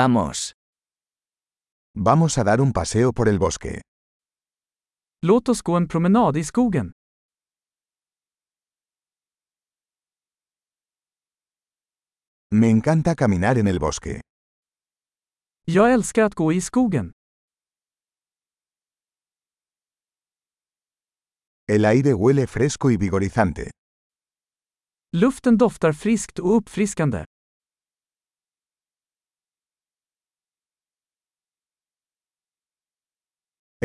Vamos. Vamos a dar un paseo por el bosque. Låt oss gå en promenad i skogen. Me encanta caminar en el bosque. Jag älskar att gå i skogen. El aire huele fresco y vigorizante. Luften doftar friskt och uppfriskande.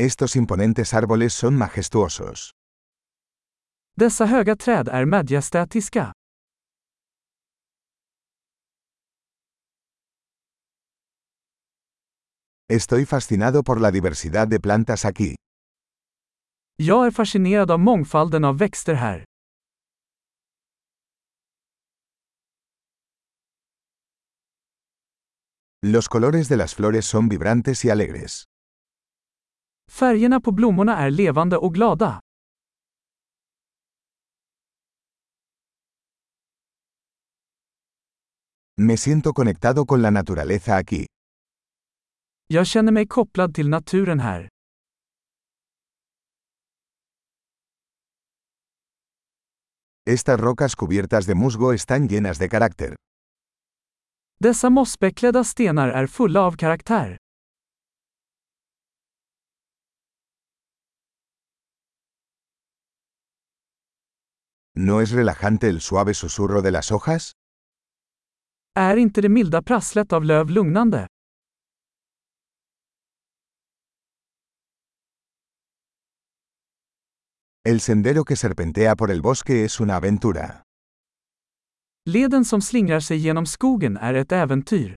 Estos imponentes árboles son majestuosos. Dessa höga träd är majestätiska. Estoy fascinado por la diversidad de plantas aquí. Jag är fascinerad av mångfalden av växter här. Los colores de las flores son vibrantes y alegres. Färgerna på blommorna är levande och glada. Me siento conectado con la naturaleza aquí. Jag känner mig kopplad till naturen här. Estas rocas cubiertas de musgo están llenas de carácter. Dessa mossbeklädda stenar är fulla av karaktär. ¿No es relajante el suave susurro de las hojas? Är inte det milda prasslet av löv lugnande? El sendero que serpentea por el bosque es una aventura. Leden som slingrar sig genom skogen är ett äventyr.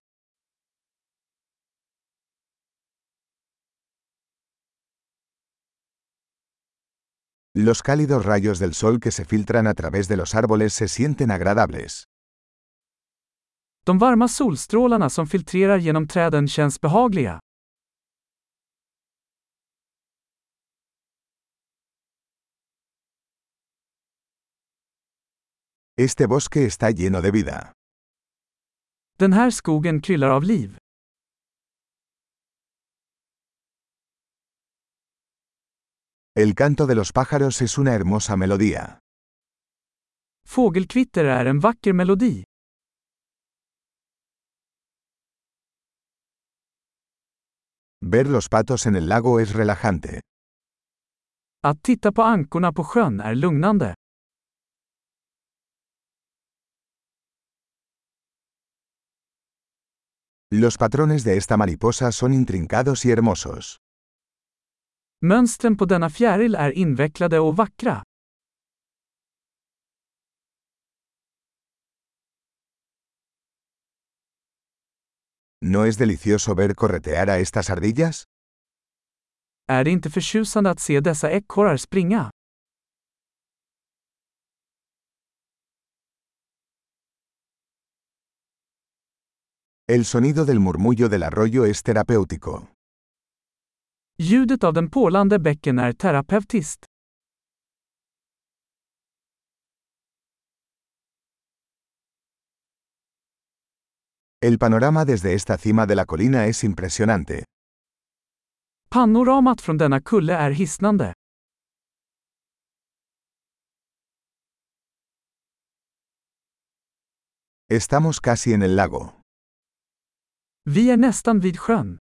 Los cálidos rayos del sol que se filtran a través de los árboles se sienten agradables. De varma solstrålarna som filtrerar genom träden känns behagliga. Este bosque está lleno de vida. Den här skogen kryllar av liv. El canto de los pájaros es una hermosa melodía. Fågelkvitter är en vacker melodi. Ver los patos en el lago es relajante. Att titta på ankorna på sjön är lugnande. Los patrones de esta mariposa son intrincados y hermosos. Mönstren på denna fjäril är invecklade och vackra. ¿No es delicioso ver corretear a estas ardillas? Är det inte förtjusande att se dessa ekorrar springa? El sonido del murmullo del arroyo es terapéutico. Ljudet av den porlande bäcken är terapeutiskt. El panorama desde esta cima de la colina es impresionante. Panoramat från denna kulle är hisnande. Estamos casi en el lago. Vi är nästan vid sjön.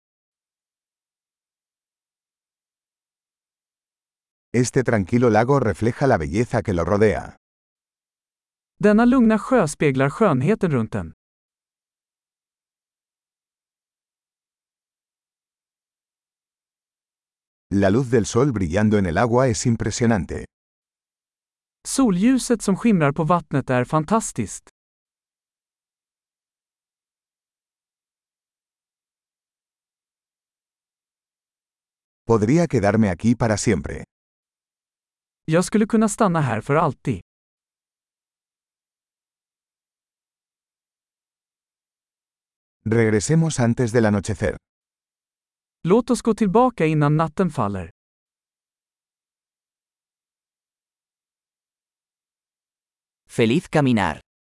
Este tranquilo lago refleja la belleza que lo rodea. Denna lugna sjö speglar skönheten runt den. La luz del sol brillando en el agua es impresionante. Solljuset som skimrar på vattnet är fantastiskt. Podría quedarme aquí para siempre. Jag skulle kunna stanna här för alltid. Regresemos antes del anochecer. Låt oss gå tillbaka innan natten faller. Feliz caminar.